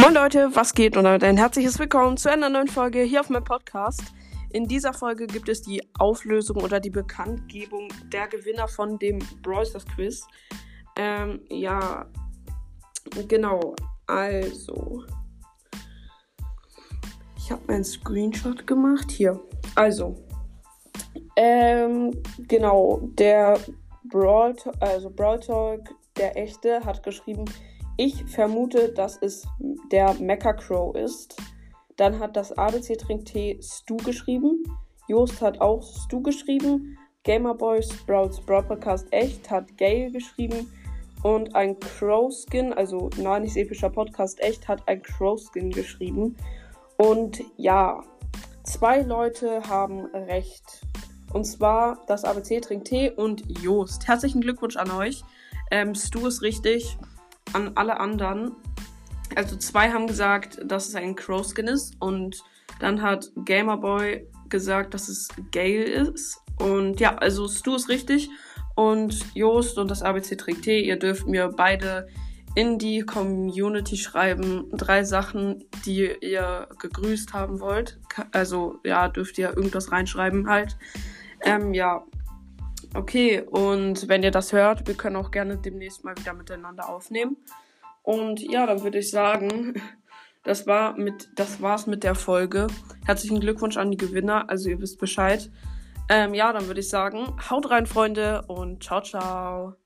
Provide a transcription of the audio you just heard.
Moin Leute, was geht und ein herzliches Willkommen zu einer neuen Folge hier auf meinem Podcast. In dieser Folge gibt es die Auflösung oder die Bekanntgebung der Gewinner von dem Brawl Quiz. Ähm, ja, genau. Also, ich habe einen Screenshot gemacht. Hier. Also, ähm, genau. Der Brawl, also Brawl Talk, der echte, hat geschrieben, ich vermute, dass es der Mecha Crow ist. Dann hat das ABC Trink T Stu geschrieben. Jost hat auch Stu geschrieben. Gamerboy Sprouts Broadcast echt hat Gale geschrieben. Und ein Crow Skin, also nicht epischer Podcast echt, hat ein Crow Skin geschrieben. Und ja, zwei Leute haben recht. Und zwar das ABC Trink T und Jost. Herzlichen Glückwunsch an euch. Ähm, Stu ist richtig an alle anderen. Also zwei haben gesagt, dass es ein Crow-Skin ist und dann hat Gamerboy gesagt, dass es Gale ist. Und ja, also Stu ist richtig und Jost und das ABC trägt T. Ihr dürft mir beide in die Community schreiben. Drei Sachen, die ihr gegrüßt haben wollt. Also ja, dürft ihr irgendwas reinschreiben halt. Ähm, ja, Okay, und wenn ihr das hört, wir können auch gerne demnächst mal wieder miteinander aufnehmen. Und ja, dann würde ich sagen, das war mit, das war's mit der Folge. Herzlichen Glückwunsch an die Gewinner, also ihr wisst Bescheid. Ähm, ja, dann würde ich sagen, haut rein, Freunde, und ciao, ciao.